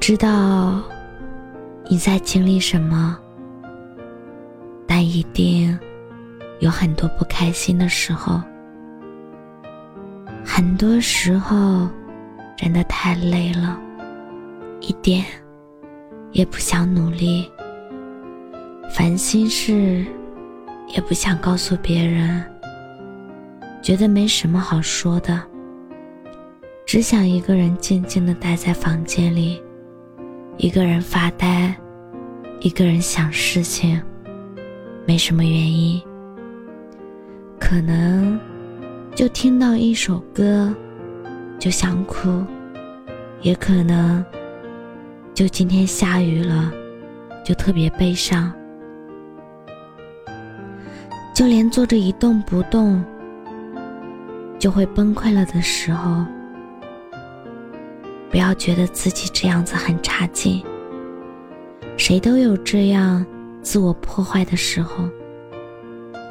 知道你在经历什么，但一定有很多不开心的时候。很多时候真的太累了，一点也不想努力，烦心事也不想告诉别人，觉得没什么好说的，只想一个人静静的待在房间里。一个人发呆，一个人想事情，没什么原因。可能就听到一首歌就想哭，也可能就今天下雨了就特别悲伤。就连坐着一动不动就会崩溃了的时候。不要觉得自己这样子很差劲。谁都有这样自我破坏的时候，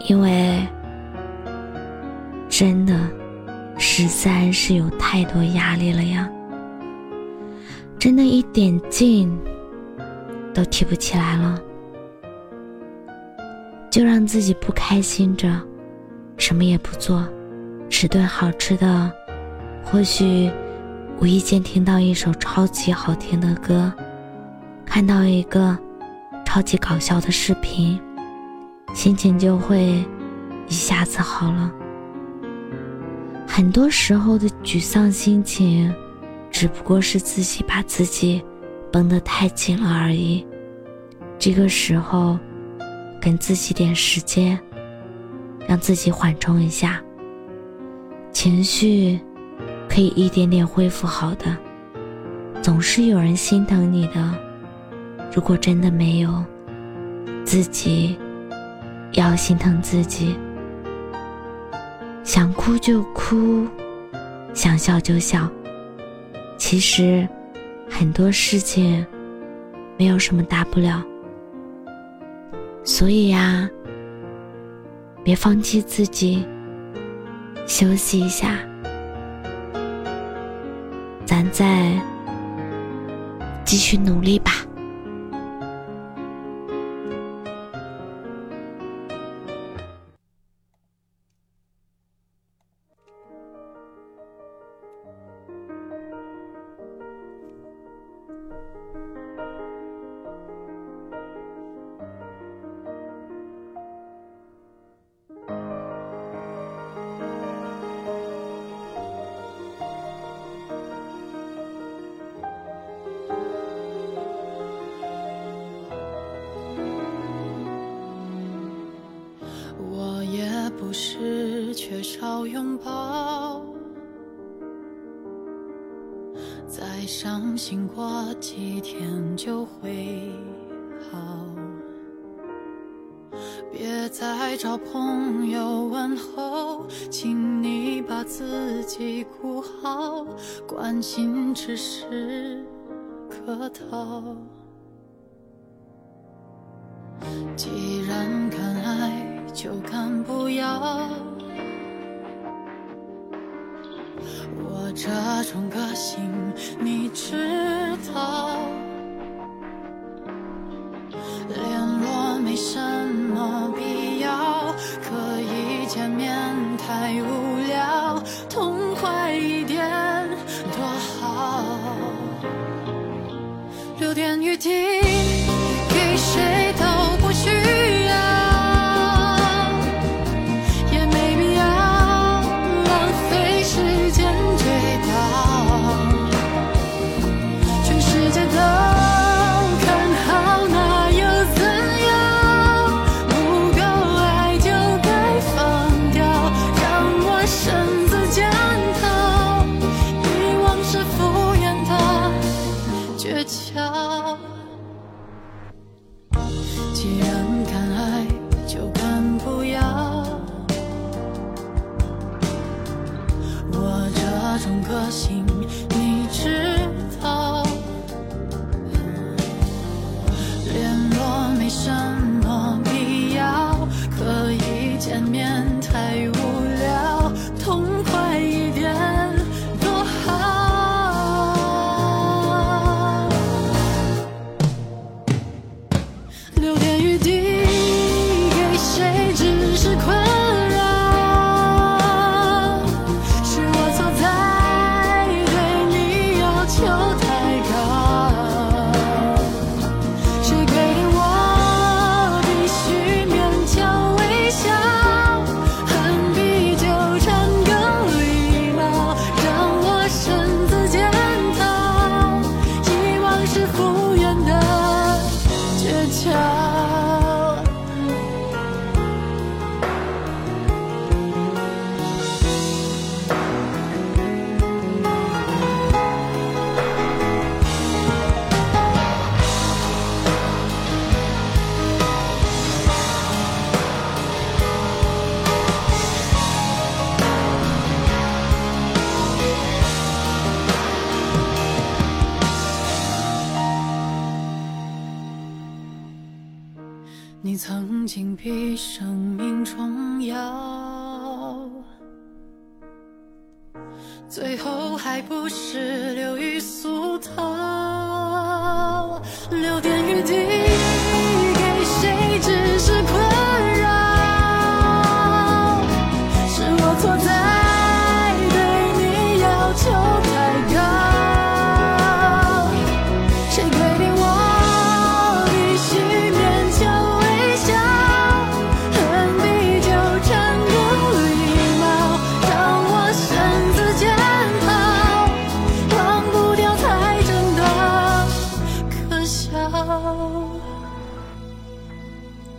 因为真的实在是有太多压力了呀，真的一点劲都提不起来了，就让自己不开心着，什么也不做，吃顿好吃的，或许。无意间听到一首超级好听的歌，看到一个超级搞笑的视频，心情就会一下子好了。很多时候的沮丧心情，只不过是自己把自己绷得太紧了而已。这个时候，给自己点时间，让自己缓冲一下情绪。可以一点点恢复好的，总是有人心疼你的。如果真的没有，自己要心疼自己。想哭就哭，想笑就笑。其实很多事情没有什么大不了，所以呀，别放弃自己，休息一下。咱再继续努力吧。再伤心过几天就会好。别再找朋友问候，请你把自己顾好，关心只是客套。既然敢爱。就敢不要，我这种个性你知道，假你曾经比生命重要，最后还不是流于俗套。六点。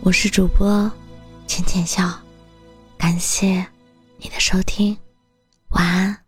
我是主播浅浅笑感谢你的收听晚安。